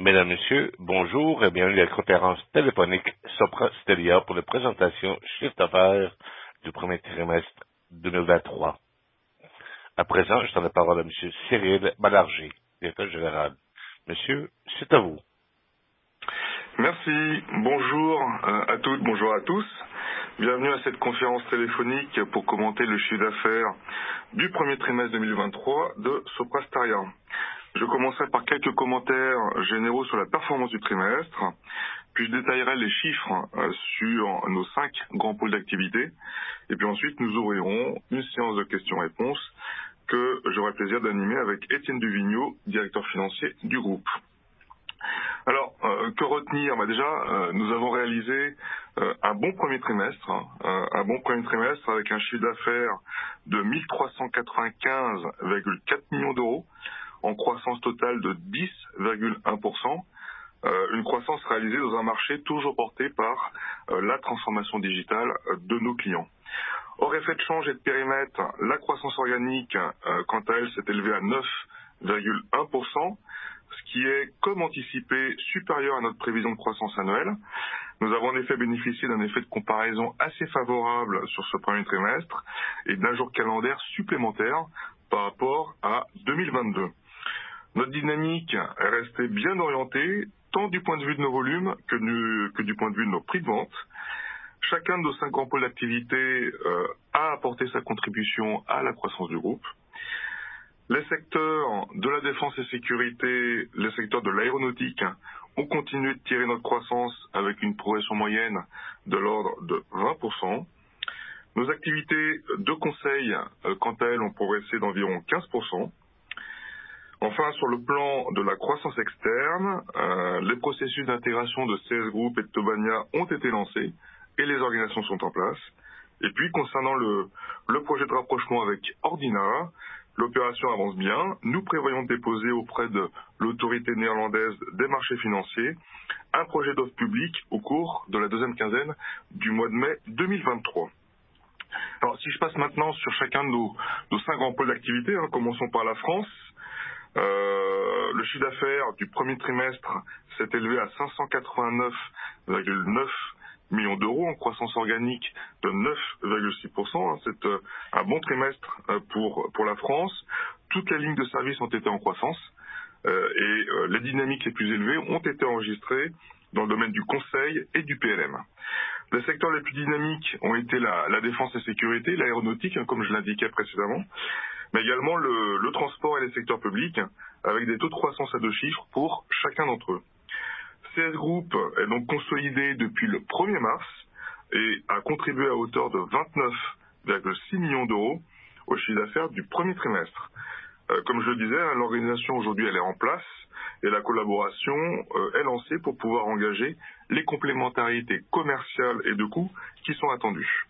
Mesdames, Messieurs, bonjour et bienvenue à la conférence téléphonique Sopra Steria pour la présentation chiffre d'affaires du premier trimestre 2023. À présent, je donne la parole à Monsieur Cyril Malargé, directeur général. Monsieur, c'est à vous. Merci. Bonjour à toutes, bonjour à tous. Bienvenue à cette conférence téléphonique pour commenter le chiffre d'affaires du premier trimestre 2023 de Sopra Steria. Je commencerai par quelques commentaires généraux sur la performance du trimestre, puis je détaillerai les chiffres sur nos cinq grands pôles d'activité. Ensuite, nous ouvrirons une séance de questions-réponses que j'aurai plaisir d'animer avec Étienne Duvigneau, directeur financier du groupe. Alors, euh, que retenir? Bah Déjà, euh, nous avons réalisé euh, un bon premier trimestre, hein, un bon premier trimestre avec un chiffre d'affaires de 1395,4 millions d'euros, en croissance totale de 10,1%. une croissance réalisée dans un marché toujours porté par la transformation digitale de nos clients. Hors effet de change et de périmètre, la croissance organique, quant à elle, s'est élevée à 9,1%, ce qui est, comme anticipé, supérieur à notre prévision de croissance annuelle. Nous avons en effet bénéficié d'un effet de comparaison assez favorable sur ce premier trimestre et d'un jour calendaire supplémentaire par rapport à 2022. Notre dynamique est restée bien orientée, tant du point de vue de nos volumes que du, que du point de vue de nos prix de vente. Chacun de nos cinq grands pôles d'activité euh, a apporté sa contribution à la croissance du groupe. Les secteurs de la défense et sécurité, les secteurs de l'aéronautique ont continué de tirer notre croissance avec une progression moyenne de l'ordre de 20%. Nos activités de conseil, euh, quant à elles, ont progressé d'environ 15%. Enfin, sur le plan de la croissance externe, euh, les processus d'intégration de CS Group et de Tobania ont été lancés et les organisations sont en place. Et puis, concernant le, projet de rapprochement avec Ordina, L'opération avance bien. Nous prévoyons de déposer auprès de l'autorité néerlandaise des marchés financiers un projet d'offre publique au cours de la deuxième quinzaine du mois de mai 2023. Alors, si je passe maintenant sur chacun de nos, cinq grands pôles d'activité, hein, commençons par la France. Euh, le chiffre d'affaires du premier trimestre s'est élevé à 589,9 millions d'euros en croissance organique de 9,6%. Hein, c'est euh, un bon trimestre euh, pour, pour la France. Toutes les lignes de service ont été en croissance et les dynamiques les plus élevées ont été enregistrées dans le domaine du conseil et du PLM. Les secteurs les plus dynamiques ont été la, la défense et sécurité, l'aéronautique, hein, comme je l'indiquais précédemment, mais également le, le transport et les secteurs publics, avec des taux de croissance à deux chiffres pour chacun d'entre eux. CS Group est donc consolidé depuis le 1er mars et a contribué à hauteur de 29,6 millions d'euros au chiffre d'affaires du premier trimestre. Euh, comme je le disais, hein, l'organisation aujourd'hui elle est en place et la collaboration euh, est lancée pour pouvoir engager les complémentarités commerciales et de coûts qui sont attendues.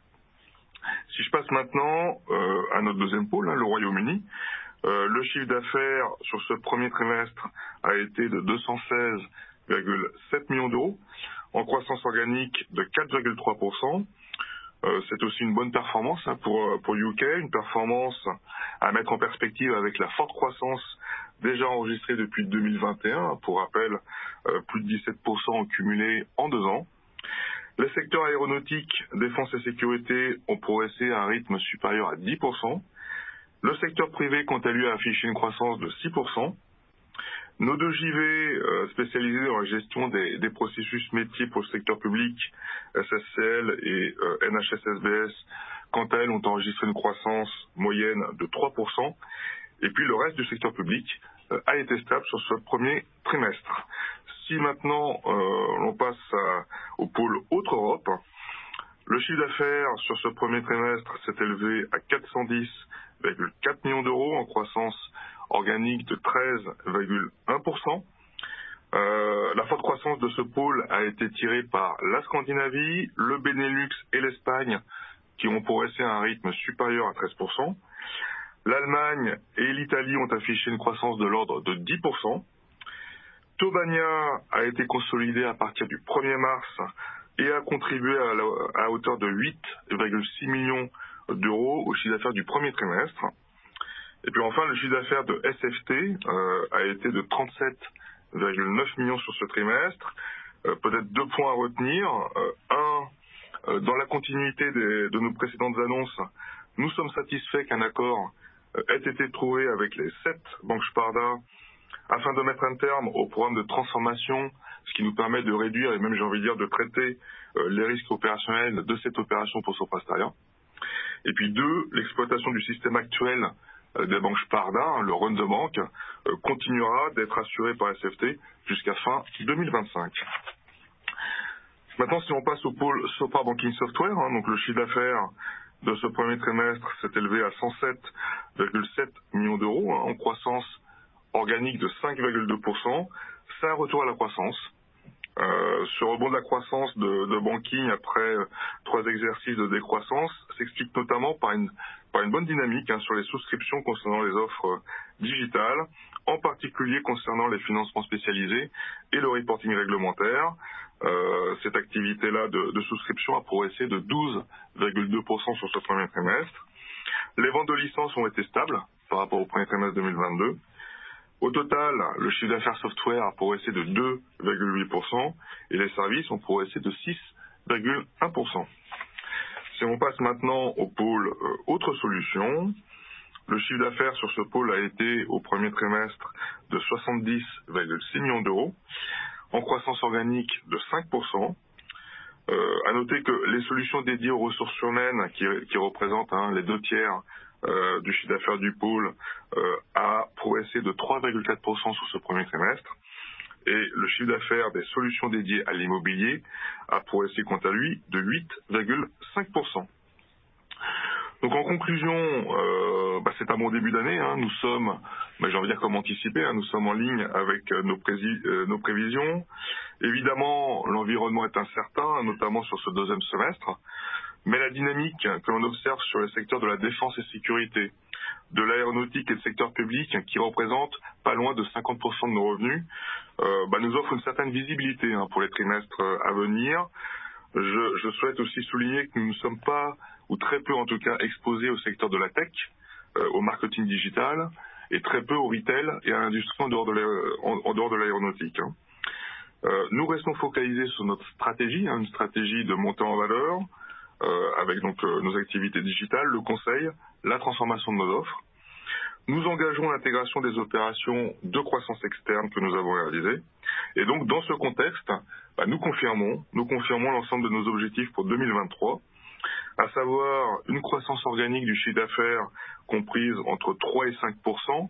Si je passe maintenant euh, à notre deuxième pôle, hein, le Royaume-Uni, le chiffre d'affaires sur ce premier trimestre a été de 216 7 millions d'euros, en croissance organique de 4,3%. Euh, c'est aussi une bonne performance hein, pour, euh, pour UK, une performance à mettre en perspective avec la forte croissance déjà enregistrée depuis 2021, pour rappel, euh, plus de 17% en cumulé en deux ans. Les secteurs aéronautiques, défense et sécurité ont progressé à un rythme supérieur à 10%. Le secteur privé, quant à lui, a affiché une croissance de 6%. Nos deux JV euh, spécialisés dans la gestion des, des, processus métiers pour le secteur public, SSCL et euh, NHSSBS, quant à elles, ont enregistré une croissance moyenne de 3%. Et puis le reste du secteur public euh, a été stable sur ce premier trimestre. Si maintenant euh, l'on passe au pôle Autre Europe, le chiffre d'affaires sur ce premier trimestre s'est élevé à 410,4 millions d'euros en croissance organique de 13,1%. Euh, la forte croissance de ce pôle a été tirée par la Scandinavie, le Benelux et l'Espagne, qui ont progressé à un rythme supérieur à 13%. L'Allemagne et l'Italie ont affiché une croissance de l'ordre de 10%. Tobania a été consolidé à partir du 1er mars et a contribué à, hauteur de 8,6 millions d'euros au chiffre d'affaires du premier trimestre. Et puis enfin, le chiffre d'affaires de SFT euh, a été de 37,9 millions sur ce trimestre. Euh, peut-être deux points à retenir. Euh, un, euh, dans la continuité des, de nos précédentes annonces, nous sommes satisfaits qu'un accord euh, ait été trouvé avec les sept banques Sparda afin de mettre un terme au programme de transformation, ce qui nous permet de réduire et même j'ai envie de dire de traiter euh, les risques opérationnels de cette opération pour Soprastaria. Et puis deux, l'exploitation du système actuel euh, des banques Sparda, hein, le run de banque, euh, continuera d'être assuré par SFT jusqu'à fin 2025. Maintenant, si on passe au pôle Sopra Banking Software, hein, donc le chiffre d'affaires de ce premier trimestre s'est élevé à 107,7 millions d'euros, hein, en croissance organique de 5,2%. C'est un retour à la croissance. Euh, ce rebond de la croissance de, banking après euh, trois exercices de décroissance s'explique notamment par une, par une bonne dynamique hein, sur les souscriptions concernant les offres euh, digitales, en particulier concernant les financements spécialisés et le reporting réglementaire. Cette activité-là de, souscription a progressé de 12,2% sur ce premier trimestre. Les ventes de licences ont été stables par rapport au premier trimestre 2022. Au total, le chiffre d'affaires software a progressé de 2,8% et les services ont progressé de 6,1%. Si on passe maintenant au pôle euh, autres solutions, le chiffre d'affaires sur ce pôle a été au premier trimestre de 70,6 millions d'euros, en croissance organique de 5%. Euh, à noter que les solutions dédiées aux ressources humaines, qui, représentent hein, les deux tiers euh, du chiffre d'affaires du pôle euh, a progressé de 3,4% sur ce premier trimestre. Et le chiffre d'affaires des solutions dédiées à l'immobilier a progressé quant à lui de 8,5%. Donc en conclusion, euh, bah, c'est un bon début d'année. Hein. Nous sommes, bah, j'ai envie de dire comme anticipé, hein, nous sommes en ligne avec euh, nos, euh, nos, prévisions. Évidemment, l'environnement est incertain, notamment sur ce deuxième semestre. Mais la dynamique que l'on observe sur le secteur de la défense et sécurité, de l'aéronautique et le secteur public, qui représente pas loin de 50% de nos revenus, euh, bah, nous offre une certaine visibilité hein, pour les trimestres euh, à venir. Je, je, souhaite aussi souligner que nous ne sommes pas, ou très peu en tout cas, exposés au secteur de la tech, euh, au marketing digital, et très peu au retail et à l'industrie en dehors de l'aéronautique. Hein. Euh, nous restons focalisés sur notre stratégie, hein, une stratégie de montée en valeur, avec donc euh, nos activités digitales, le conseil, la transformation de nos offres. Nous engageons l'intégration des opérations de croissance externe que nous avons réalisées. Et donc, dans ce contexte, bah, nous confirmons, nous confirmons l'ensemble de nos objectifs pour 2023, à savoir une croissance organique du chiffre d'affaires comprise entre 3 et 5%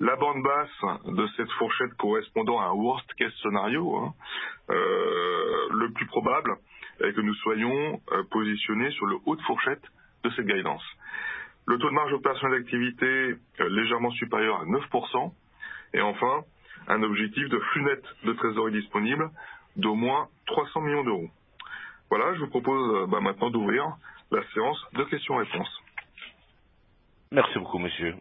la bande basse de cette fourchette correspondant à un worst case scénario, hein, euh, le plus probable, que nous soyons euh, positionnés sur le haut de fourchette de cette guidance. Le taux de marge opérationnelle d'activité euh, légèrement supérieur à 9%. Et enfin, un objectif de flux net de trésorerie disponible d'au moins 300 millions d'euros. Voilà, je vous propose euh, bah, maintenant d'ouvrir la séance de questions-réponses. Merci beaucoup, monsieur.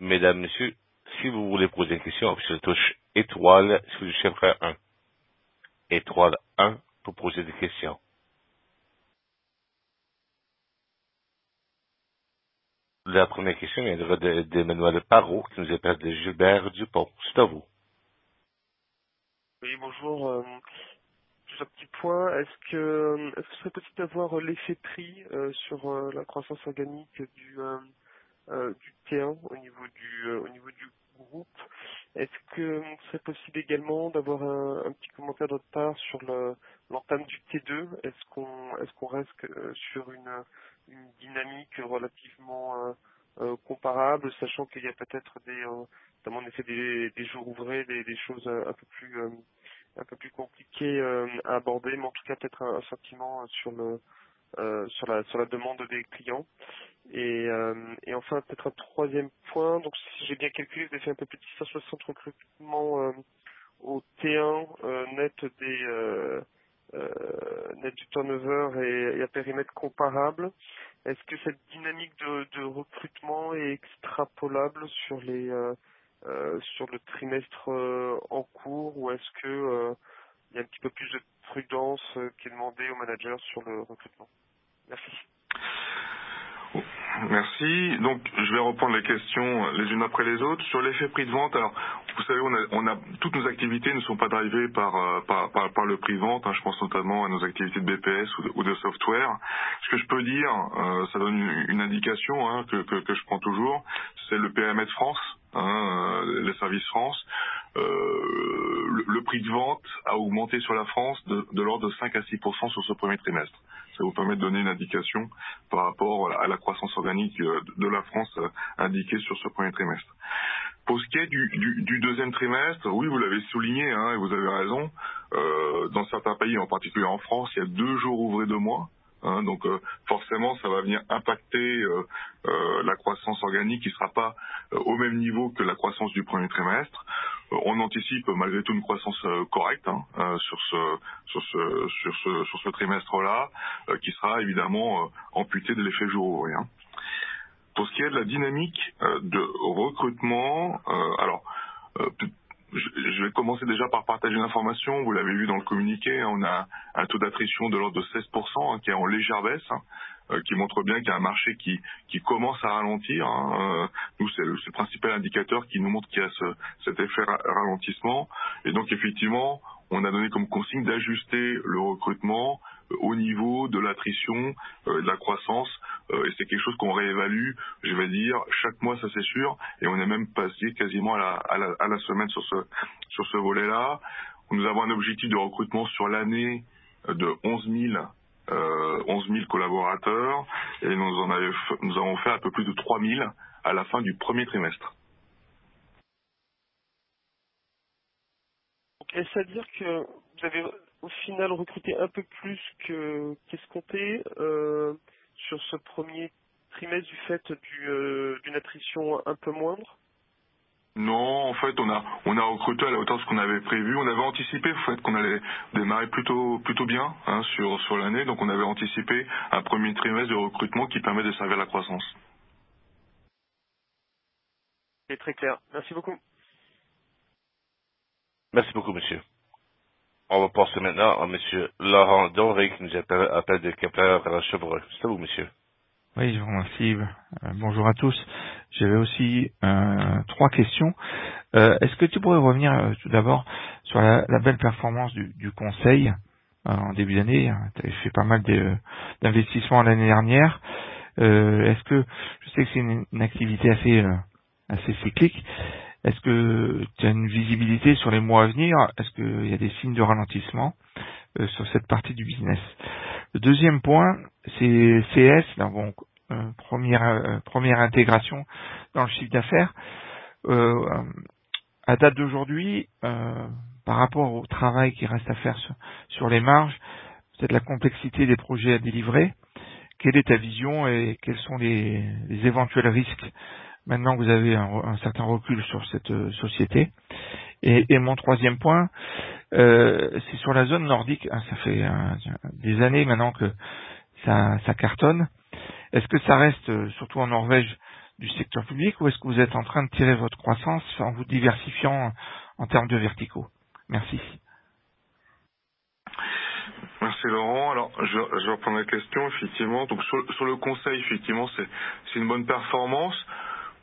Mesdames, messieurs, si vous voulez poser une question, je touche étoile sur le chiffre 1. Étoile 1 pour poser des questions. La première question viendra d'Emmanuel de, Parot, qui nous appelle de Gilbert Dupont. C'est à vous. Oui, bonjour. Euh, un petit point. Est-ce que, est-ce que ce serait possible d'avoir l'effet prix euh, sur euh, la croissance organique du, du T1 au niveau du, au niveau du groupe? Est-ce que ce serait possible également d'avoir un, un, petit commentaire de votre part sur le, l'entame du T2, est-ce qu'on est-ce qu'on reste euh, sur une, une dynamique relativement euh, euh, comparable, sachant qu'il y a peut-être des en effet des, des jours ouvrés, des, des, choses un peu plus un peu plus compliquées à aborder, mais en tout cas peut-être un, un, sentiment sur le sur la sur la demande des clients. Et, et enfin peut-être un troisième point, donc si j'ai bien calculé, vous avez fait un peu plus de 660 recrutements au T1 net des euh, net du turnover et, à périmètre comparable. Est-ce que cette dynamique de, recrutement est extrapolable sur les euh, euh, sur le trimestre euh, en cours ou est-ce que euh, il y a un petit peu plus de prudence euh, qui est demandée aux managers sur le recrutement? Merci. Merci. Donc, je vais reprendre les questions les unes après les autres. Sur l'effet prix de vente, alors, vous savez, on a, on a toutes nos activités ne sont pas drivées par, euh, par, par, le prix de vente. Hein. Je pense notamment à nos activités de BPS ou de, de software. Ce que je peux dire, euh, ça donne une, indication hein, que, que, que, je prends toujours, c'est le PMS France, hein, euh, les services France. Euh, le, prix de vente a augmenté sur la France de, de l'ordre de 5 à 6% sur ce premier trimestre. Ça vous permet de donner une indication par rapport à la croissance organique euh, de la France euh, indiquée sur ce premier trimestre. Pour ce qui est du, du, du deuxième trimestre, oui, vous l'avez souligné, hein, et vous avez raison. Euh, dans certains pays, en particulier en France, il y a deux jours ouvrés de mois. Hein, donc euh, forcément, ça va venir impacter euh, euh, la croissance organique qui ne sera pas au même niveau que la croissance du premier trimestre. on anticipe malgré tout une croissance correcte hein, sur ce trimestre-là, qui sera évidemment amputé de l'effet jour. Hein. Pour ce qui est de la dynamique de recrutement, alors je vais commencer déjà par partager une information. Vous l'avez vu dans le communiqué, hein, on a un taux d'attrition de l'ordre de 16%, hein, qui est en légère baisse, hein, euh, qui montre bien qu'il y a un marché qui, qui commence à ralentir. Euh, nous, c'est le, principal indicateur qui nous montre qu'il y a ce, cet effet ralentissement. Et donc, effectivement, on a donné comme consigne d'ajuster le recrutement au niveau de l'attrition, euh, de la croissance, euh, et c'est quelque chose qu'on réévalue, je vais dire, chaque mois, ça c'est sûr, et on est même passé quasiment à la, à à la semaine sur ce, sur ce volet-là. Nous avons un objectif de recrutement sur l'année de 11 000 euh, 11 000 collaborateurs et nous, en avons fait un peu plus de 3 000 à la fin du premier trimestre. Est-ce à dire que vous avez au final recruté un peu plus que qu'escompté euh, sur ce premier trimestre du fait d'une euh, attrition un peu moindre? Non, en fait, on a on a recruté à la hauteur de ce qu'on avait prévu. On avait anticipé en fait qu'on allait démarrer plutôt plutôt bien hein, sur sur l'année, donc on avait anticipé un premier trimestre de recrutement qui permet de servir la croissance. C'est très clair. Merci beaucoup. Merci beaucoup, monsieur. On va passer maintenant à monsieur Laurent Doré qui nous appelle, appelle de Kepler à Chevreux. C'est vous, monsieur. Oui, je vous remercie. Euh, bonjour à tous. J'avais aussi euh, trois questions. Euh, Est-ce que tu pourrais revenir tout d'abord sur la, belle performance du, conseil en début d'année? Tu avais fait pas mal d'investissements l'année dernière. Est-ce que je sais que c'est une, une, activité assez assez cyclique est-ce que tu as une visibilité sur les mois à venir? Est-ce qu'il y a des signes de ralentissement euh, sur cette partie du business? Le deuxième point, c'est CS, bon, euh, première, euh, première intégration dans le chiffre d'affaires. Euh, à date d'aujourd'hui, euh, par rapport au travail qui reste à faire sur, les marges, peut-être la complexité des projets à délivrer, quelle est ta vision et quels sont les éventuels risques maintenant vous avez un, un certain recul sur cette euh, société. Et, mon troisième point, euh, c'est sur la zone nordique. Hein, ça fait des années maintenant que ça, cartonne. Est-ce que ça reste, euh, surtout en Norvège, du secteur public ou est-ce que vous êtes en train de tirer votre croissance en vous diversifiant en termes de verticaux? Merci. Merci Laurent. Alors, je, je reprends la question, effectivement. Donc, sur, sur le conseil, effectivement, c'est une bonne performance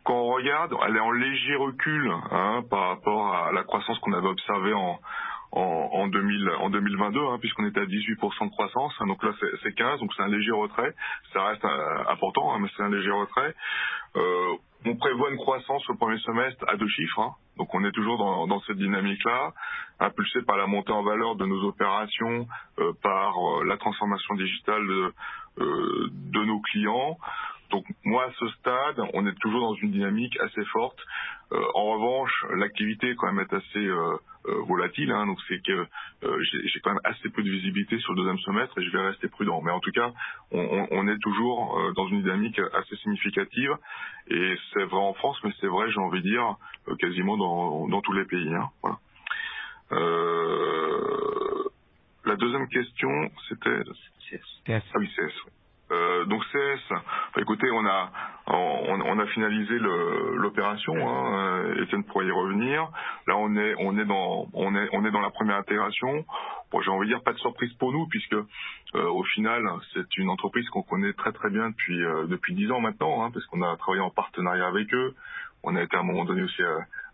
quand on regarde, elle est en léger recul hein, par rapport à la croissance qu'on avait observée en, en, en, 2000, en 2022, hein, puisqu'on était à 18% de croissance. Hein, donc là, c'est 15, donc c'est un léger retrait. Ça reste euh, important, hein, mais c'est un léger retrait. Euh, on prévoit une croissance au premier semestre à deux chiffres. Donc on est toujours dans, cette dynamique-là, impulsé par la montée en valeur de nos opérations, euh, par euh, la transformation digitale de nos clients. Donc moi à ce stade, on est toujours dans une dynamique assez forte. Euh, en revanche, l'activité quand même est assez euh, euh, volatile, hein, donc c'est que euh, j'ai quand même assez peu de visibilité sur le deuxième semestre et je vais rester prudent. Mais en tout cas, on, on, on est toujours euh, dans une dynamique assez significative et c'est vrai en France, mais c'est vrai, j'ai envie de dire, euh, quasiment dans, dans, tous les pays. Hein, voilà. la deuxième question, c'était... Ah oui, CS. Oui. Euh, donc CS, enfin, écoutez, on a on, a finalisé l'opération. Hein, Étienne pourrait y revenir. Là, on est on est dans on est on est dans la première intégration. J'ai envie de dire pas de surprise pour nous puisque euh, au final, c'est une entreprise qu'on connaît très très bien depuis euh, depuis dix ans maintenant, hein, parce qu'on a travaillé en partenariat avec eux. On a été à un moment donné aussi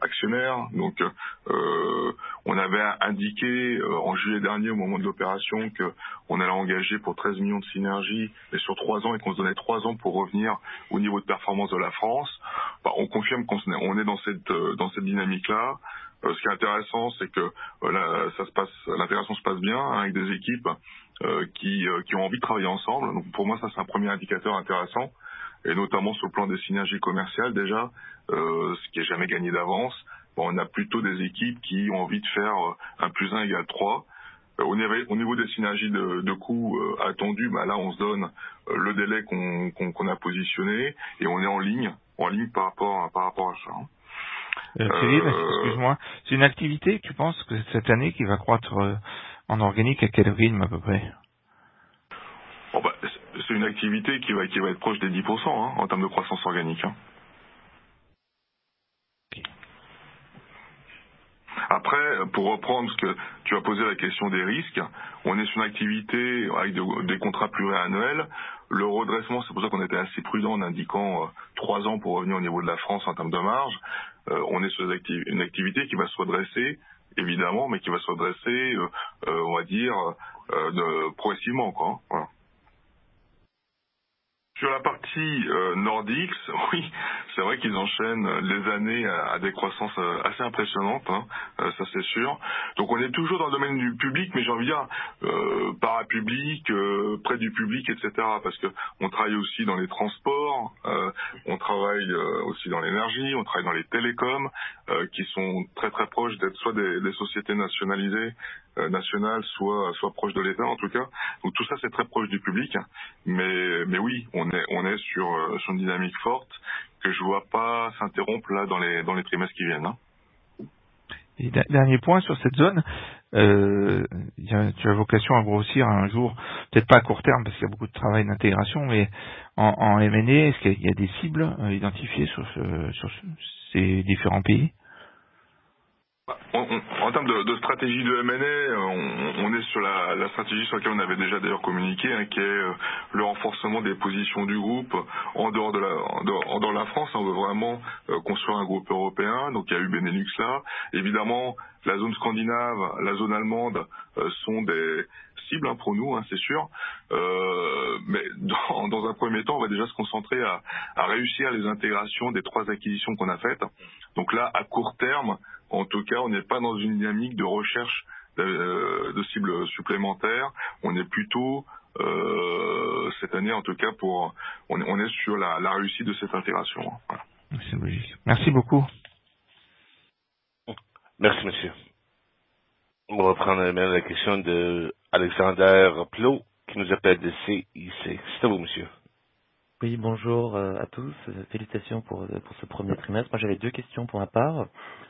euh, actionnaire. Donc, euh, on avait indiqué euh, en juillet dernier, au moment de l'opération, que on allait engager pour 13 millions de synergies, mais sur trois ans, et qu'on se donnait trois ans pour revenir au niveau de performance de la France. Bah, on confirme qu'on est dans cette euh, dans cette dynamique-là. Euh, ce qui est intéressant, c'est que là, ça se passe, l'intégration se passe bien hein, avec des équipes qui qui ont envie de travailler ensemble. Donc, pour moi, ça c'est un premier indicateur intéressant et notamment sur le plan des synergies commerciales déjà, euh, ce qui est jamais gagné d'avance. Bon, on a plutôt des équipes qui ont envie de faire euh, un plus un égale 3. Euh, au, niveau, au niveau des synergies de, de coûts euh, attendus, bah là on se donne euh, le délai qu'on qu qu'on a positionné et on est en ligne, en ligne par rapport à, par rapport à ça. Hein. Euh, Cyril, excuse-moi, c'est une activité, tu penses, que cette année qui va croître en organique à quel rythme à peu près? C'est une activité qui va, qui va être proche des 10% hein, en termes de croissance organique. Hein. Après, pour reprendre ce que tu as posé la question des risques, on est sur une activité avec des contrats pluriannuels. Le redressement, c'est pour ça qu'on était assez prudent en indiquant euh, trois ans pour revenir au niveau de la France en termes de marge. Euh, on est sur une activité qui va se redresser, évidemment, mais qui va se redresser, euh, on va dire, progressivement. Quoi. Sur la partie euh, Nordics, oui, c'est vrai qu'ils enchaînent les années à, des croissances euh, assez impressionnantes, hein, euh, ça c'est sûr. Donc on est toujours dans le domaine du public, mais j'ai envie de dire euh, parapublic, euh, près du public, etc. Parce que on travaille aussi dans les transports, on travaille aussi dans l'énergie, on travaille dans les télécoms, qui sont très très proches d'être soit des, des sociétés nationalisées euh, nationale, soit soit proche de l'État en tout cas. Donc tout ça c'est très proche du public, mais mais oui, on est on est sur euh, sur une dynamique forte que je vois pas s'interrompre là dans les dans les trimestres qui viennent. Hein. Et dernier point sur cette zone, euh, tu as vocation à grossir un jour, peut-être pas à court terme parce qu'il y a beaucoup de travail d'intégration, mais en, en M&A, est-ce qu'il y a des cibles euh, identifiées sur, ce, sur ces différents pays? En termes de, de, stratégie de M&A, on, on, est sur la, la, stratégie sur laquelle on avait déjà d'ailleurs communiqué, hein, qui est euh, le renforcement des positions du groupe en dehors de la, en dehors, de la France. On veut vraiment euh, construire un groupe européen. Donc il y a eu Benelux là. Évidemment, la zone scandinave, la zone allemande euh, sont des cibles hein, pour nous, hein, c'est sûr. Euh, mais dans, dans, un premier temps, on va déjà se concentrer à, à réussir les intégrations des trois acquisitions qu'on a faites. Donc là, à court terme, en tout cas, on n'est pas dans une dynamique de recherche de, euh, de cibles supplémentaires. On est plutôt euh, cette année, en tout cas, pour on, on est sur la, la, réussite de cette intégration. Voilà. C'est logique. Merci beaucoup. Merci, monsieur. On va prendre la question de Alexander Plot, qui nous appelle de CIC. C'est à vous, monsieur. Oui, bonjour euh, à tous. Félicitations pour, euh, pour ce premier trimestre. Moi, j'avais deux questions pour ma part.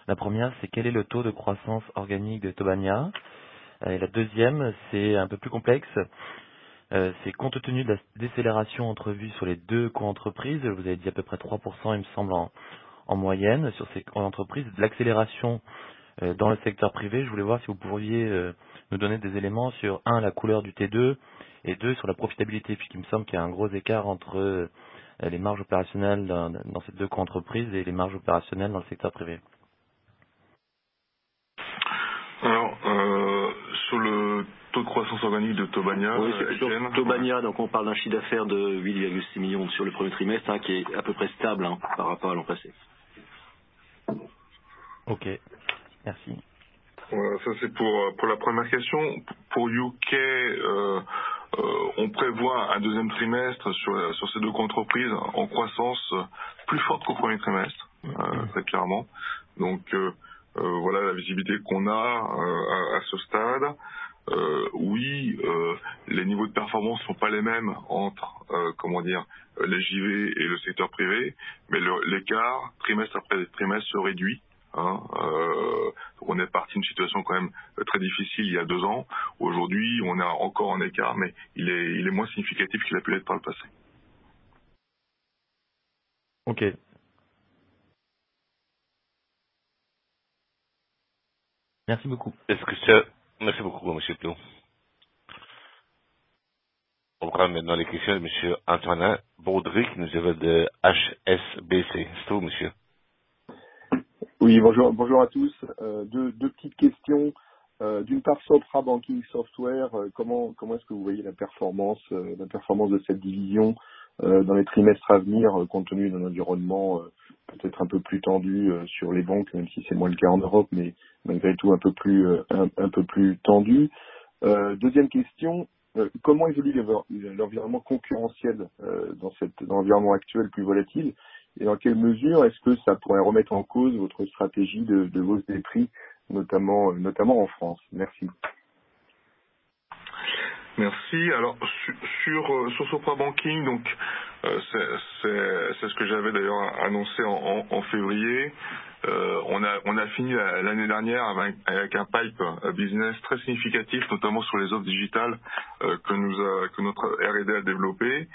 La première, c'est quel est le taux de croissance organique de Tobania? Euh, Et la deuxième, c'est un peu plus complexe. C'est compte tenu de la décélération entrevue sur les deux co-entreprises, vous avez dit à peu près 3%, il me semble, en, en moyenne sur ces entreprises, de l'accélération dans le secteur privé. Je voulais voir si vous pourriez nous donner des éléments sur, un, la couleur du T2, et deux, sur la profitabilité, puisqu'il me semble qu'il y a un gros écart entre euh, les marges opérationnelles dans, dans ces deux entreprises et les marges opérationnelles dans le secteur privé. Alors, euh, sur le taux de croissance organique de Tobania, oui, Tobania, donc on parle d'un chiffre d'affaires de 8,6 millions sur le premier trimestre, hein, qui est à peu près stable hein, par rapport à l'an passé. Ok, merci. Voilà, ça c'est pour, pour la première question. Pour UK, euh, euh, on prévoit un deuxième trimestre sur, sur ces deux entreprises en croissance plus forte qu'au premier trimestre, euh, très clairement. Donc euh, euh voilà la visibilité qu'on a euh, à, à, ce stade. oui, les niveaux de performance sont pas les mêmes entre comment dire les JV et le secteur privé, mais l'écart trimestre après trimestre se réduit. Hein, euh, on est parti d'une situation quand même très difficile il y a deux ans. Aujourd'hui, on est encore en écart, mais il est, il est moins significatif qu'il a pu l'être par le passé. Ok. Merci beaucoup. Est-ce que ça... Merci beaucoup, M. Plou. On prend maintenant les questions de M. Antonin Baudry qui nous avait de HSBC. C'est tout, monsieur. Oui, bonjour, bonjour à tous. Euh, deux, deux, petites questions. Euh, D'une part, Sopra Banking Software, euh, comment, comment est-ce que vous voyez la performance, la performance de cette division dans les trimestres à venir, compte tenu d'un environnement peut-être un peu plus tendu sur les banques, même si c'est moins le cas en Europe, mais malgré tout un peu plus, un, peu plus tendu. deuxième question, comment évolue l'environnement concurrentiel dans, cette, dans l'environnement actuel plus volatile? Et dans quelle mesure est-ce que ça pourrait remettre en cause votre stratégie de, de hausse des prix, notamment, notamment en France? Merci. Merci. Alors sur euh, sur, Sopra Banking, donc euh, c'est ce que j'avais d'ailleurs annoncé en, en, février. Euh, on a on a fini l'année dernière avec, avec, un pipe business très significatif, notamment sur les offres digitales que nous a, que notre R&D a développé.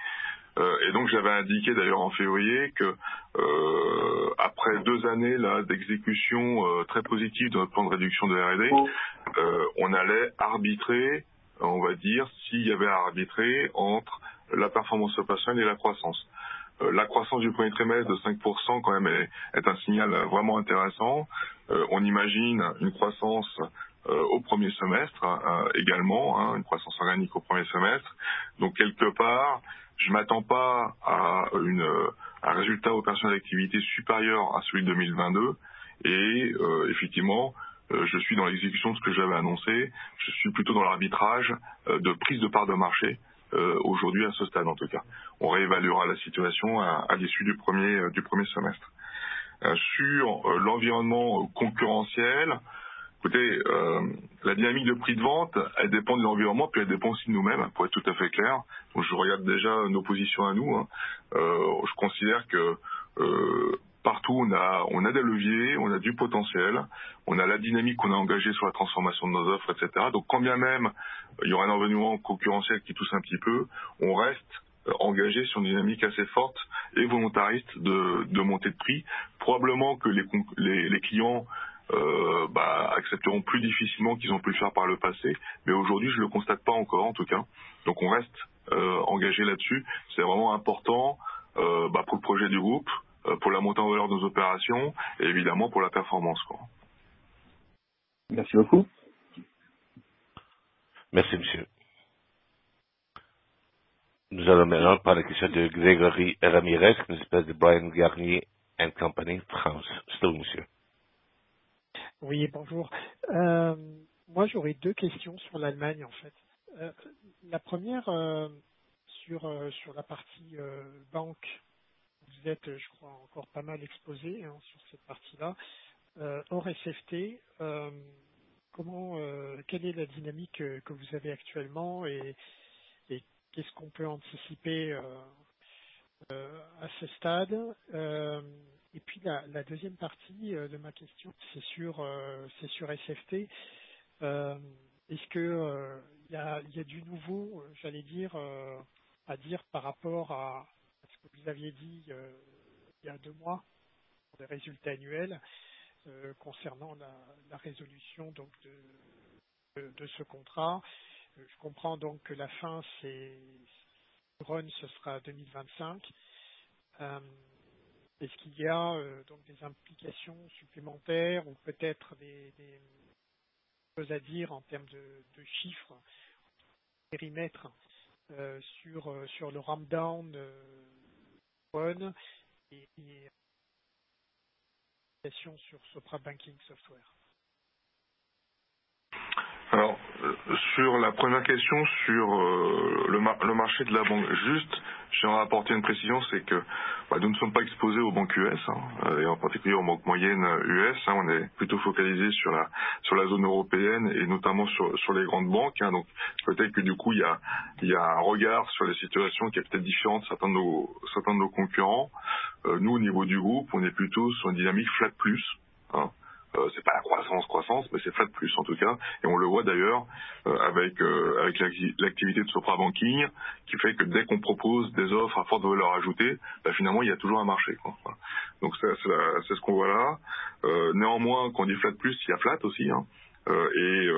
Et donc j'avais indiqué d'ailleurs en février que après deux années là d'exécution très positive de notre plan de réduction de R&D, on allait arbitrer on va dire, s'il y avait à arbitrer entre la performance opérationnelle et la croissance. Euh, la croissance du premier trimestre de 5% quand même est, un signal vraiment intéressant. Euh, on imagine une croissance euh, au premier semestre également, hein, une croissance organique au premier semestre. Donc quelque part, je m'attends pas à une, un résultat opérationnel d'activité supérieur à celui de 2022. Et effectivement, euh, je suis dans l'exécution de ce que j'avais annoncé. Je suis plutôt dans l'arbitrage euh, de prise de part de marché euh, aujourd'hui à ce stade en tout cas. On réévaluera la situation à, l'issue du premier du premier semestre. sur l'environnement concurrentiel, écoutez, la dynamique de prix de vente, elle dépend de l'environnement, puis elle dépend aussi de nous-mêmes, pour être tout à fait clair. Donc je regarde déjà nos positions à nous. Hein. je considère que partout on a on a des leviers, on a du potentiel, on a la dynamique qu'on a engagée sur la transformation de nos offres, etc. Donc quand bien même il y aura un environnement concurrentiel qui tousse un petit peu, on reste euh, engagé sur une dynamique assez forte et volontariste de, de montée de prix. Probablement que les, les, les clients euh, bah, accepteront plus difficilement qu'ils ont pu le faire par le passé, mais aujourd'hui je le constate pas encore en tout cas. Donc on reste euh, engagé là-dessus. C'est vraiment important euh, bah, pour le projet du groupe. Euh, pour la montée en valeur de nos opérations et évidemment pour la performance. Quoi. Merci beaucoup. Merci, monsieur. Nous allons maintenant parler la question de Grégory Ramirez, une espèce de Brian Garnier and Company France. C'est vous, monsieur. Oui, bonjour. Euh, moi, j'aurais deux questions sur l'Allemagne, en fait. Euh, la première, euh, sur, sur la partie banque vous êtes, je crois, encore pas mal exposé hein, sur cette partie-là. Hors SFT, comment, quelle est la dynamique que vous avez actuellement et, qu'est-ce qu'on peut anticiper à ce stade Et puis la, deuxième partie de ma question, c'est sur, c'est sur SFT. Est-ce que il y a, y, a, du nouveau, j'allais dire, à dire par rapport à, que vous aviez dit euh, il y a deux mois pour les résultats annuels euh, concernant la, résolution donc de, ce contrat. Euh, je comprends donc que la fin, c'est run, ce sera 2025. Est-ce qu'il y a donc des implications supplémentaires ou peut-être des, choses à dire en termes de, de chiffres, périmètre sur, sur le ramp down et, et sur Sopra Banking Software? Alors, euh, sur la première question sur euh, le, le, marché de la banque, juste, j'aimerais apporter une précision, c'est que bah, nous ne sommes pas exposés aux banques US, hein, euh, et en particulier aux banques moyennes US. Hein, on est plutôt focalisé sur la sur la zone européenne et notamment sur sur les grandes banques. Hein, donc peut-être que du coup il y a il y a un regard sur les situations qui est peut-être différent de certains de nos certains de nos concurrents. nous au niveau du groupe, on est plutôt sur une dynamique flat plus. Hein, euh, c'est pas la croissance, croissance, mais c'est flat plus en tout cas. Et on le voit d'ailleurs euh, avec euh, avec l'activité de Sopra Banking, qui fait que dès qu'on propose des offres à forte valeur ajoutée, bah, finalement il y a toujours un marché. Quoi. Donc c'est ce qu'on voit là. néanmoins, quand on dit flat plus, il y a flat aussi. Hein. Et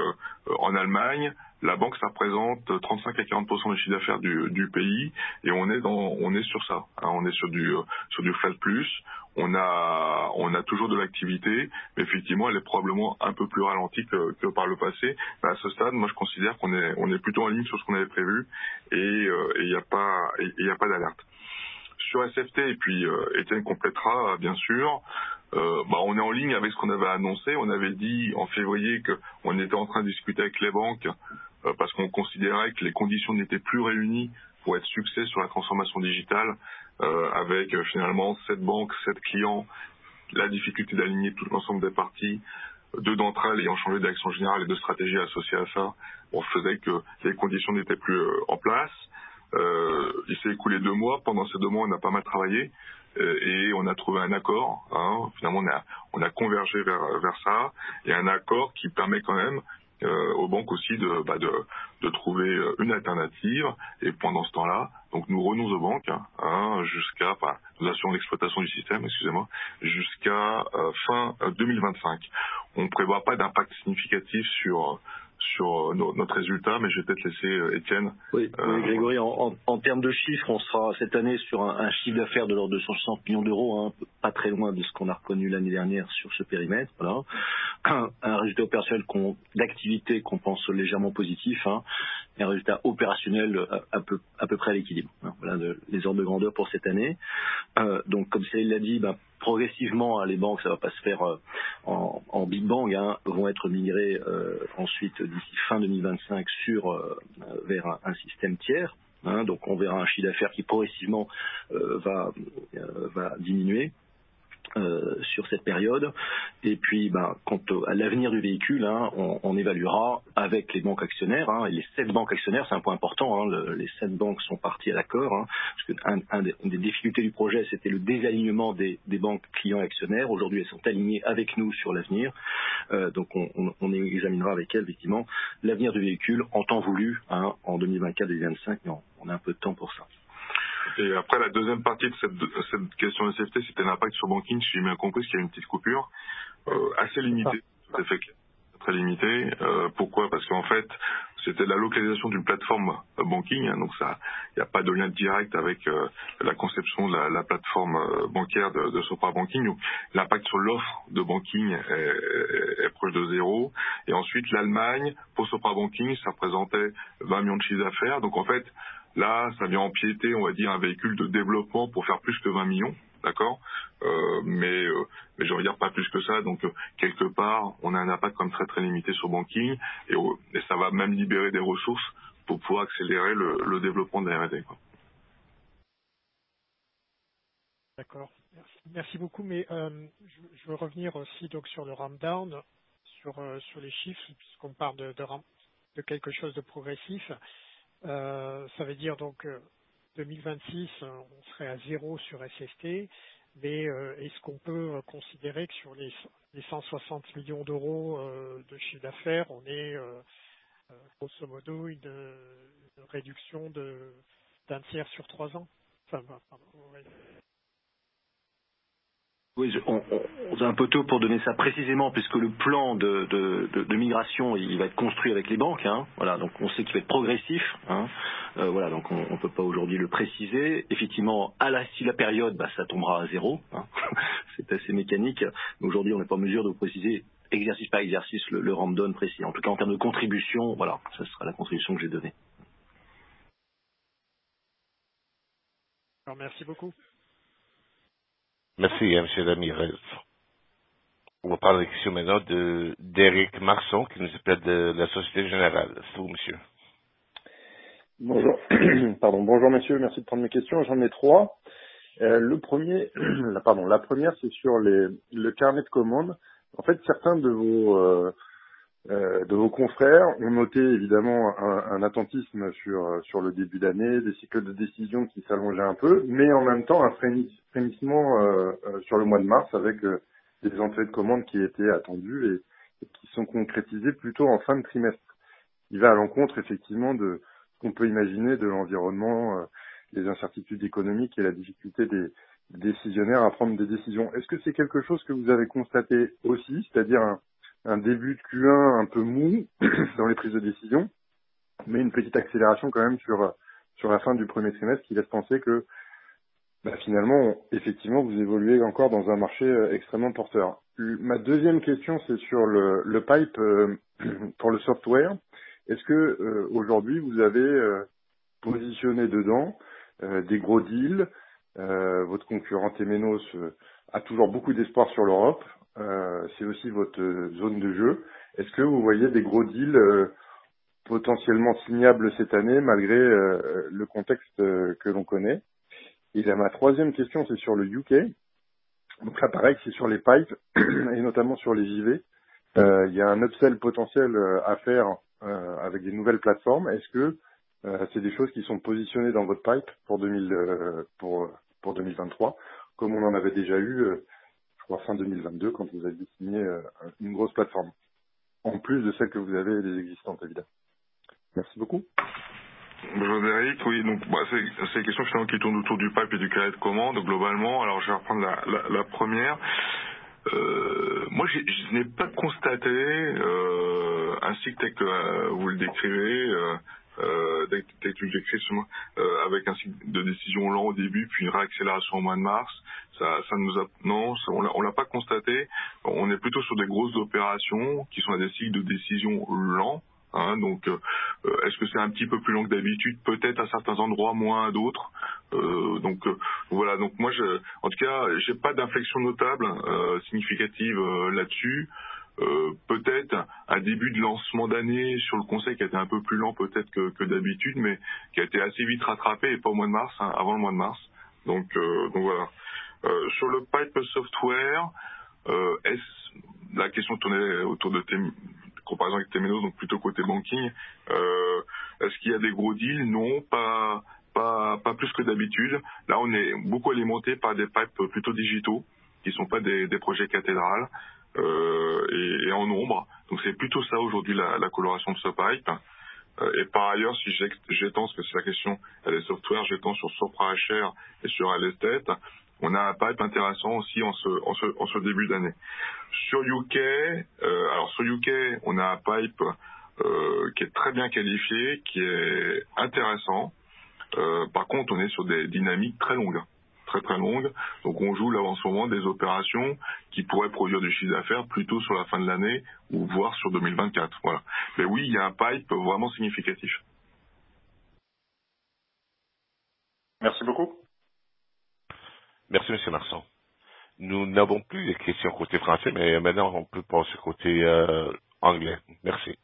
en Allemagne, la banque, ça représente 35 à 40% du chiffre d'affaires du, du, pays, et on est dans, on est sur ça. Hein, on est sur du sur du flat plus. On a on a toujours de l'activité, mais effectivement, elle est probablement un peu plus ralentie que, que par le passé. Mais à ce stade, moi, je considère qu'on est on est plutôt en ligne sur ce qu'on avait prévu, et il n'y a pas il a pas d'alerte sur SFT, et puis euh, Étienne complétera bien sûr, euh, bah, on est en ligne avec ce qu'on avait annoncé. On avait dit en février qu'on était en train de discuter avec les banques euh, parce qu'on considérait que les conditions n'étaient plus réunies pour être succès sur la transformation digitale, euh, avec euh, finalement sept banques, sept clients, la difficulté d'aligner tout l'ensemble des parties, deux d'entre elles ayant changé d'action générale et de stratégie associée à ça, on faisait que les conditions n'étaient plus en place. il s'est écoulé deux mois. Pendant ces deux mois, on a pas mal travaillé et on a trouvé un accord. Hein. Finalement, on a, on a convergé vers, vers ça et un accord qui permet quand même euh, aux banques aussi de, bah de, de, trouver euh, une alternative. Et pendant ce temps-là, donc nous renons aux banques hein, jusqu'à, enfin, nous assurons l'exploitation du système, excusez-moi, jusqu'à euh, fin 2025. On ne prévoit pas d'impact significatif sur sur euh, notre résultat, mais je vais peut-être laisser euh, Étienne. Oui, euh, Grégory, en, en, termes de chiffres, on sera cette année sur un, un chiffre d'affaires de l'ordre de 160 millions d'euros, hein, pas très loin de ce qu'on a reconnu l'année dernière sur ce périmètre. Voilà. Un, un résultat opérationnel d'activité qu'on pense légèrement positif, hein, et un résultat opérationnel à, peu, à peu près à l'équilibre. Hein, voilà les ordres de grandeur pour cette année. Euh, donc, comme Céline l'a dit, bah, progressivement, hein, les banques, ça va pas se faire euh, en, big bang, hein, vont être migrées euh, ensuite d'ici fin 2025 sur euh, vers un, un, système tiers. Hein, donc on verra un chiffre d'affaires qui progressivement va, va diminuer. Euh, sur cette période. Et puis, ben, quant à l'avenir du véhicule, hein, on, on, évaluera avec les banques actionnaires. Hein, et les sept banques actionnaires, c'est un point important. Hein, le, les sept banques sont parties à l'accord. Hein, parce que un, un des, une des difficultés du projet, c'était le désalignement des, des, banques clients actionnaires. Aujourd'hui, elles sont alignées avec nous sur l'avenir. Euh, donc, on, on, on, examinera avec elles, effectivement, l'avenir du véhicule en temps voulu, hein, en 2024-2025. Mais on, on a un peu de temps pour ça. Et après, la deuxième partie de cette, cette question de SFT, c'était l'impact sur banking. Si j'ai bien compris, qu'il y a une petite coupure euh, assez limitée, tout à fait très limitée. Euh, pourquoi? Parce qu'en fait, c'était la localisation d'une plateforme banking, hein, donc ça, il n'y a pas de lien direct avec euh, la conception de la, la plateforme euh, bancaire de, de Sopra Banking. L'impact sur l'offre de banking est, est, est, proche de zéro. Et ensuite, l'Allemagne, pour Sopra Banking, ça représentait 20 millions de chiffres d'affaires. Donc en fait, Là, ça vient empiéter, on va dire, un véhicule de développement pour faire plus que 20 millions, d'accord? Euh, Mais, euh, mais je dire pas plus que ça. Donc euh, quelque part, on a un impact comme très très limité sur banking et, ça va même libérer des ressources pour pouvoir accélérer le, développement de la R&D. D'accord. Merci. Beaucoup. Mais euh, je, je, veux revenir aussi donc sur le ramp down, sur sur les chiffres, puisqu'on parle de, de, de, quelque chose de progressif. Euh, ça veut dire donc 2026, euh, on serait à zéro sur SST, mais euh, est-ce qu'on peut considérer que sur les, les 160 millions d'euros de chiffre d'affaires, on est grosso modo une, réduction d'un tiers sur trois ans? Oui, on, on, c'est un peu tôt pour donner ça précisément, puisque le plan de, de, migration, il va être construit avec les banques. Hein. Voilà, donc on sait qu'il va être progressif. Hein. Euh, voilà, donc on ne peut pas aujourd'hui le préciser. Effectivement, à la, si la période, bah, ça tombera à zéro. Hein. c'est assez mécanique. Mais aujourd'hui, on n'est pas en mesure de préciser exercice par exercice le, le random précis. En tout cas, en termes de contribution, voilà, ça sera la contribution que j'ai donnée. Merci beaucoup. Merci, hein, M. Ramirez. On va la question maintenant de d'Éric Marson, qui nous appelle de la Société Générale. C'est vous, monsieur. Bonjour. Pardon. Bonjour, monsieur. Merci de prendre mes questions. J'en ai trois. Euh, le premier, pardon, la première, c'est sur les, le carnet de commandes. En fait, certains de vos euh, euh, de vos confrères ont noté évidemment un, attentisme sur sur le début d'année, des cycles de décision qui s'allongeaient un peu, mais en même temps un frémissement euh, euh, sur le mois de mars avec euh, des entrées de commandes qui étaient attendues et, qui sont concrétisées plutôt en fin de trimestre. Il va à l'encontre effectivement de ce qu'on peut imaginer de l'environnement, euh, les incertitudes économiques et la difficulté des décisionnaires à prendre des décisions. Est-ce que c'est quelque chose que vous avez constaté aussi, c'est-à-dire un un début de Q1 un peu mou dans les prises de décision, mais une petite accélération quand même sur sur la fin du premier trimestre qui laisse penser que bah, finalement, effectivement, vous évoluez encore dans un marché euh, extrêmement porteur. Ma deuxième question, c'est sur le, le pipe euh, pour le software. Est-ce que euh, aujourd'hui vous avez euh, positionné dedans euh, des gros deals? Votre concurrent Temenos a toujours beaucoup d'espoir sur l'Europe. Euh, c'est aussi votre zone de jeu. Est-ce que vous voyez des gros deals euh, potentiellement signables cette année malgré euh, le contexte euh, que l'on connaît? Et là, ma troisième question, c'est sur le UK. Donc là, pareil, c'est sur les pipes et notamment sur les JV. euh, il y a un upsell potentiel euh, à faire euh, avec des nouvelles plateformes. Est-ce que euh, c'est des choses qui sont positionnées dans votre pipe pour, 2000, euh, pour, pour 2023, comme on en avait déjà eu, euh, crois, fin 2022, quand vous avez signé euh, une grosse plateforme, en plus de celles que vous avez les existantes, évidemment. Merci beaucoup. Bonjour Eric, oui, donc bah, c'est des questions finalement qui tournent autour du pipe et du carré de commande globalement. Alors je vais reprendre la, première. Euh, moi, je n'ai pas constaté, euh, ainsi que tel que euh, vous le décrivez, euh, euh, avec un cycle de décision lent au début, puis une réaccélération au mois de mars. Ça, ça nous a, non, ça- on l'a- on l'a pas constaté. On est plutôt sur des grosses opérations qui sont à des cycles de décision lents. Hein, donc, euh, euh, est-ce que c'est un petit peu plus long que d'habitude? Peut-être à certains endroits, moins à d'autres. Euh, donc euh, voilà. Donc moi, je, en tout cas, j'ai pas d'inflexion notable euh, significative euh, là-dessus. Euh, peut-être un début de lancement d'année sur le conseil qui a été un peu plus lent peut-être que, que d'habitude, mais qui a été assez vite rattrapé et pas au mois de mars, hein, avant le mois de mars. Donc, euh, donc voilà. Euh, sur le pipe software, euh, est-ce la question tournait autour de tes comparaison avec Temenos, donc plutôt côté banking. Euh, Est-ce qu'il y a des gros deals? Non, pas, pas, pas plus que d'habitude. Là, on est beaucoup alimenté par des pipes plutôt digitaux, qui sont pas des, des projets cathédrales, et, et en nombre. Donc c'est plutôt ça aujourd'hui la, la coloration de ce pipe. Euh, et par ailleurs, si j'étends, parce que c'est la question, est software, j'étends sur Sopra et sur Alestet, on a un pipe intéressant aussi en ce, en ce, en ce début d'année. Sur UK, euh, alors sur UK, on a un pipe euh, qui est très bien qualifié, qui est intéressant. Euh, par contre, on est sur des dynamiques très longues, très très longues. Donc on joue là en ce moment des opérations qui pourraient produire du chiffre d'affaires plutôt sur la fin de l'année ou voire sur 2024. Voilà. Mais oui, il y a un pipe vraiment significatif. Merci beaucoup. Merci, M. Marsan. Nous n'avons plus de questions côté français, mais maintenant on peut passer côté euh, anglais. Merci.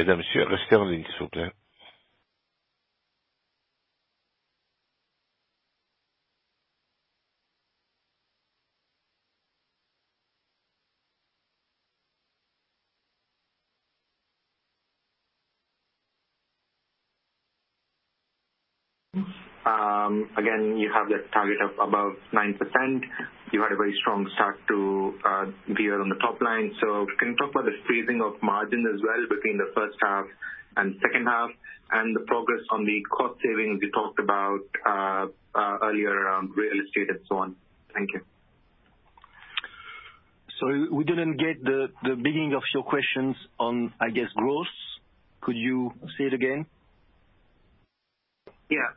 Mesdames, Messieurs, restez en ligne, s'il vous plaît. Again, you have that target of above 9%. You had a very strong start to uh, the year on the top line. So can you talk about the phasing of margin as well between the first half and second half, and the progress on the cost savings you talked about uh, uh, earlier around real estate and so on? Thank you. So we didn't get the the beginning of your questions on, I guess, growth. Could you say it again? Yeah.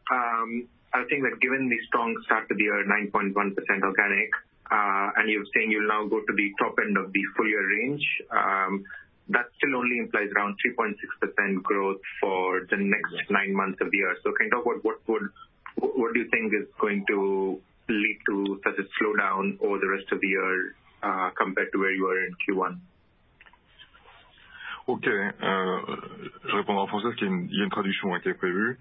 I think that given the strong start to the year, 9.1% organic, uh, and you're saying you'll now go to the top end of the full year range, um, that still only implies around 3.6% growth for the next nine months of the year. So Can you talk about what would what do you think is going to lead to such a slowdown over the rest of the year, uh, compared to where you were in Q1? Ok, euh, je répondrai en français parce qu'il y a une, il y a une traduction hein, qui est prévue.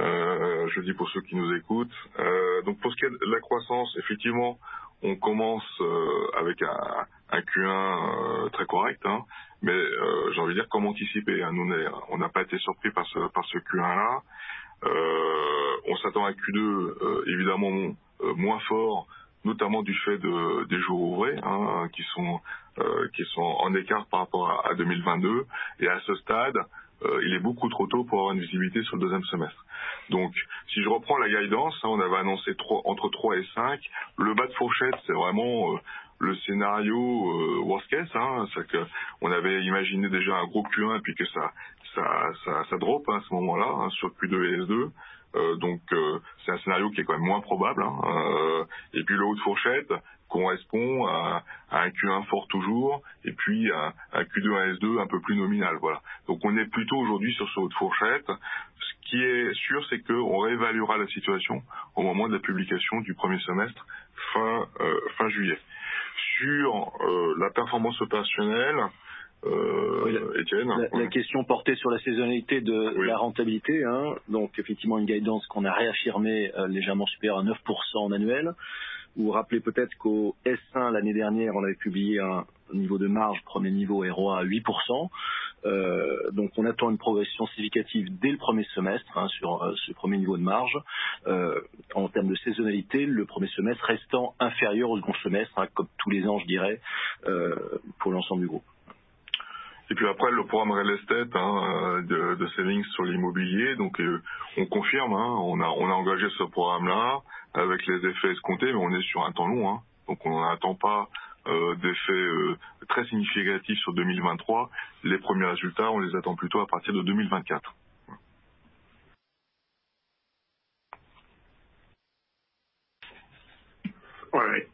Euh, je le dis pour ceux qui nous écoutent. Euh, donc pour ce qui est de la croissance, effectivement, on commence euh, avec un, un Q1 euh, très correct, hein, mais euh, j'ai envie de dire comme anticipé. Hein, nous, on n'a pas été surpris par ce, par ce Q1-là. Euh, on s'attend à un Q2 euh, évidemment moins fort, notamment du fait de, des jours ouvrés, hein, qui sont euh, qui sont en écart par rapport à, à 2022. Et à ce stade, euh, il est beaucoup trop tôt pour avoir une visibilité sur le deuxième semestre. Donc, si je reprends la guidance, hein, on avait annoncé 3, entre 3 et 5. Le bas de fourchette, c'est vraiment euh, le scénario euh, worst case. Hein, c'est que on avait imaginé déjà un gros Q1 et puis que ça ça ça, ça drop hein, à ce moment-là hein, sur Q2 et S2. donc c'est un scénario qui est quand même moins probable. Et puis le haut de fourchette correspond à, un Q1 fort toujours, et puis à, un Q2, un S2 un peu plus nominal. Voilà. Donc on est plutôt aujourd'hui sur ce haut de fourchette. Ce qui est sûr, c'est qu'on réévaluera la situation au moment de la publication du premier semestre fin juillet. Sur la performance opérationnelle, euh, Étienne. La, question portait sur la saisonnalité de la rentabilité. Hein. Donc effectivement une guidance qu'on a réaffirmée euh, légèrement supérieure à 9% en annuel. Vous vous rappelez peut-être qu'au S1 l'année dernière, on avait publié un niveau de marge, premier niveau ROA à 8%. Euh, donc on attend une progression significative dès le premier semestre hein, sur euh, ce premier niveau de marge. Euh, en termes de saisonnalité, le premier semestre restant inférieur au second semestre, hein, comme tous les ans, je dirais, pour l'ensemble du groupe. Et puis après le programme real estate hein, de, savings sur l'immobilier, donc on confirme, on a on a engagé ce programme-là avec les effets escomptés, mais on est sur un temps long, hein, donc on n'attend pas euh, d'effets euh, très significatifs sur 2023. Les premiers résultats, on les attend plutôt à partir de 2024. All right.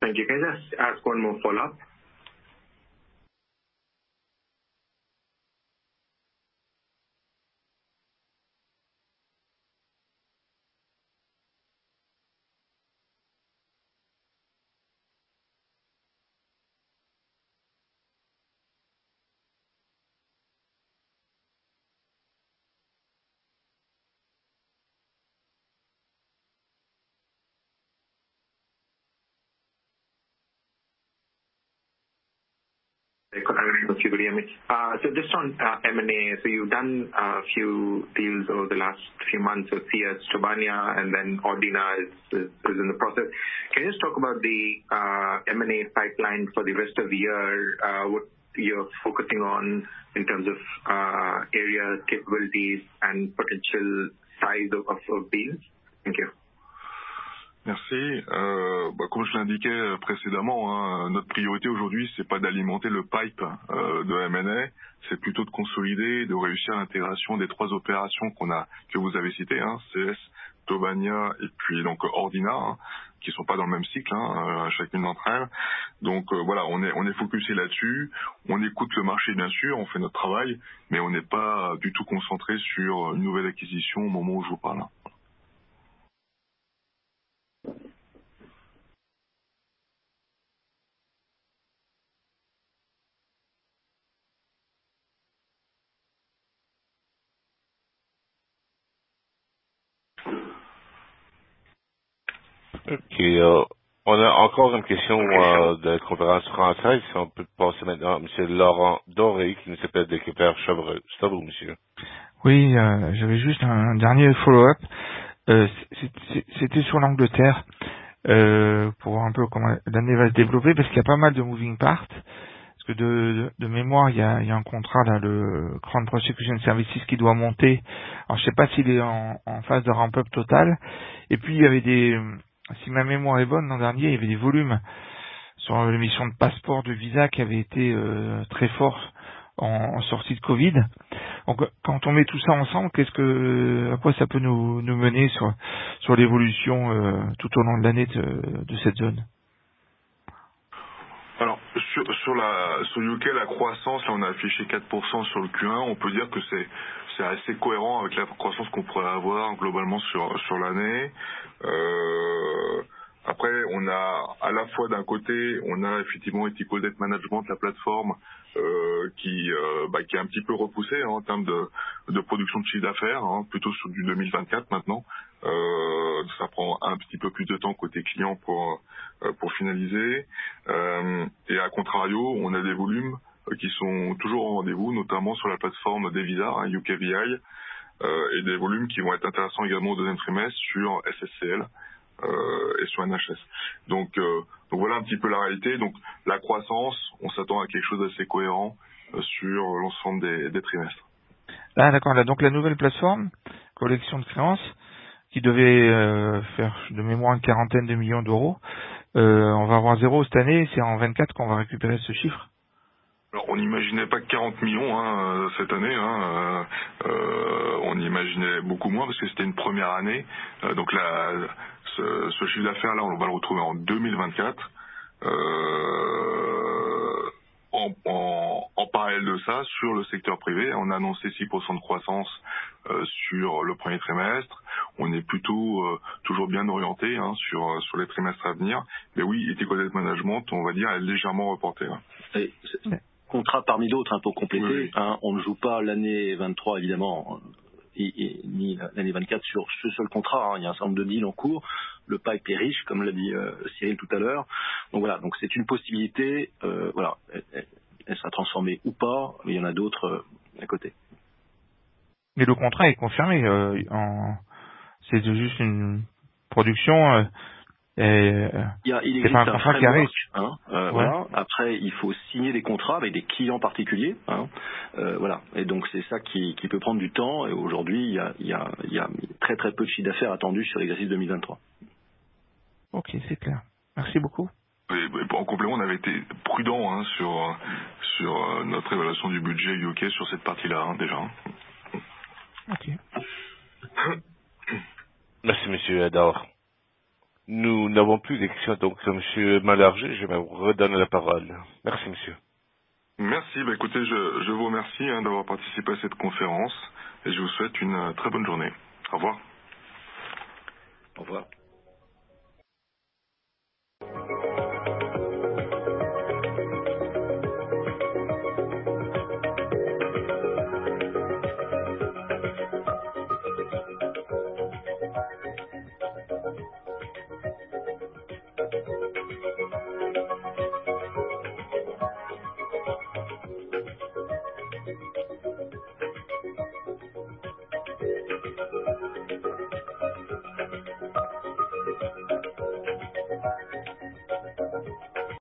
Thank you. Ask one more follow-up? Me. Uh, just on uh, M&A, so you've done a few deals over the last few months with CS, Tobania, and then Ordina is in the process. Can you just talk about the M&A pipeline for the rest of the year, what you're focusing on in terms of areas, capabilities, and potential size of deals? Thank you. Merci. Comme je l'indiquais précédemment, notre priorité aujourd'hui, c'est pas d'alimenter le pipe de M&A, c'est plutôt de consolider, de réussir l'intégration des trois opérations que vous avez citées, CS, Tobania et puis donc Ordina, qui sont pas dans le même cycle, chacune d'entre elles. Donc voilà, on est focusé là-dessus. On écoute le marché, bien sûr, on fait notre travail, mais on n'est pas du tout concentré sur une nouvelle acquisition au moment où je vous parle. Ok, on a encore une question de la conférence française. Si on peut passer maintenant à Monsieur Laurent Doré, qui nous appelle de Kepler Cheuvreux. C'est à vous, monsieur. Oui, j'avais juste un dernier follow-up. C'était sur l'Angleterre, pour voir un peu comment l'année va se développer, parce qu'il y a pas mal de moving parts. Parce que de mémoire, il y a un contrat là, le Crown Prosecution Services qui doit monter. Alors je sais pas s'il est en phase de ramp-up total. Et puis il y avait des si ma mémoire est bonne, l'an dernier, il y avait des volumes sur l'émission de passeport, de visa qui avaient été très forts en sortie de Covid. Donc quand on met tout ça ensemble, qu'est-ce que à quoi ça peut nous mener sur l'évolution tout au long de l'année de cette zone? Sur la sur UK, la croissance, là on a affiché 4% sur le Q1. On peut dire que c'est assez cohérent avec la croissance qu'on pourrait avoir globalement sur l'année. Après, on a à la fois d'un côté, on a effectivement Ethical Debt Management, la plateforme, qui est un petit peu repoussée en termes de production de chiffre d'affaires, plutôt sur du 2024 maintenant. Ça prend un petit peu plus de temps côté client pour finaliser. Et à contrario, on a des volumes qui sont toujours au rendez-vous, notamment sur la plateforme Devisa, UKVI, et des volumes qui vont être intéressants également au deuxième trimestre sur SSCL et sur NHS. Donc voilà un petit peu la réalité. Donc la croissance, on s'attend à quelque chose d'assez cohérent sur l'ensemble des trimestres. D'accord. Donc la nouvelle plateforme, collection de créances, qui devait faire de mémoire une quarantaine de millions d'euros, on va avoir zéro cette année, c'est en 2024 qu'on va récupérer ce chiffre? Alors, on n'imaginait pas 40 millions hein, cette année. Hein, euh, on imaginait beaucoup moins parce que c'était une première année. Euh, donc là, ce, chiffre d'affaires là, on va le retrouver en 2024. Euh, en, parallèle de ça, sur le secteur privé, on a annoncé 6% de croissance euh, sur le premier trimestre. On est plutôt euh, toujours bien orienté hein, sur les trimestres à venir. Mais oui, Ethical Management, on va dire, est légèrement reporté. Contrat parmi d'autres hein, pour compléter. Oui. Hein, on ne joue pas l'année 23 évidemment et, et, ni l'année 24 sur ce seul contrat. Hein. Il y a un certain nombre de deals en cours. Le pipe est riche, comme l'a dit euh, Cyril tout à l'heure. Donc voilà, donc c'est une possibilité. Euh, voilà, elle, elle, sera transformée ou pas, mais il y en a d'autres euh, à côté. Mais le contrat est confirmé. Euh, en... C'est juste une production et, il, y a, il existe pas un contrat un qui arrive. Hein, euh, ouais. voilà. Après, il faut signer des contrats avec des clients particuliers. Hein, euh, voilà. Et donc c'est ça qui, qui, peut prendre du temps. Et aujourd'hui, il y a, il y, a, il y a très très peu de chiffre d'affaires attendu sur l'exercice 2023. Ok, c'est clair. Merci beaucoup. Et en complément, on avait été prudent hein, sur sur notre évaluation du budget UK sur cette partie-là hein, déjà. Ok. Merci, Monsieur Ador. Nous n'avons plus de questions, donc Monsieur Malargé, je vais vous redonner la parole. Merci, Monsieur. Merci. Bah, écoutez, je, je vous remercie hein, d'avoir participé à cette conférence et je vous souhaite une très bonne journée. Au revoir. Au revoir.